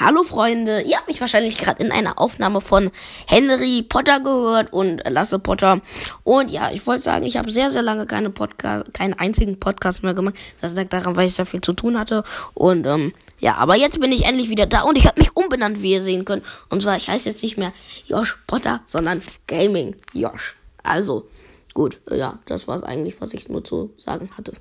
Hallo Freunde, ihr habt mich wahrscheinlich gerade in einer Aufnahme von Henry Potter gehört und Lasse Potter. Und ja, ich wollte sagen, ich habe sehr, sehr lange keine Podcast, keinen einzigen Podcast mehr gemacht. Das lag daran, weil ich sehr viel zu tun hatte. Und ähm, ja, aber jetzt bin ich endlich wieder da und ich habe mich umbenannt, wie ihr sehen könnt. Und zwar, ich heiße jetzt nicht mehr Josh Potter, sondern Gaming Josh. Also, gut, ja, das war es eigentlich, was ich nur zu sagen hatte.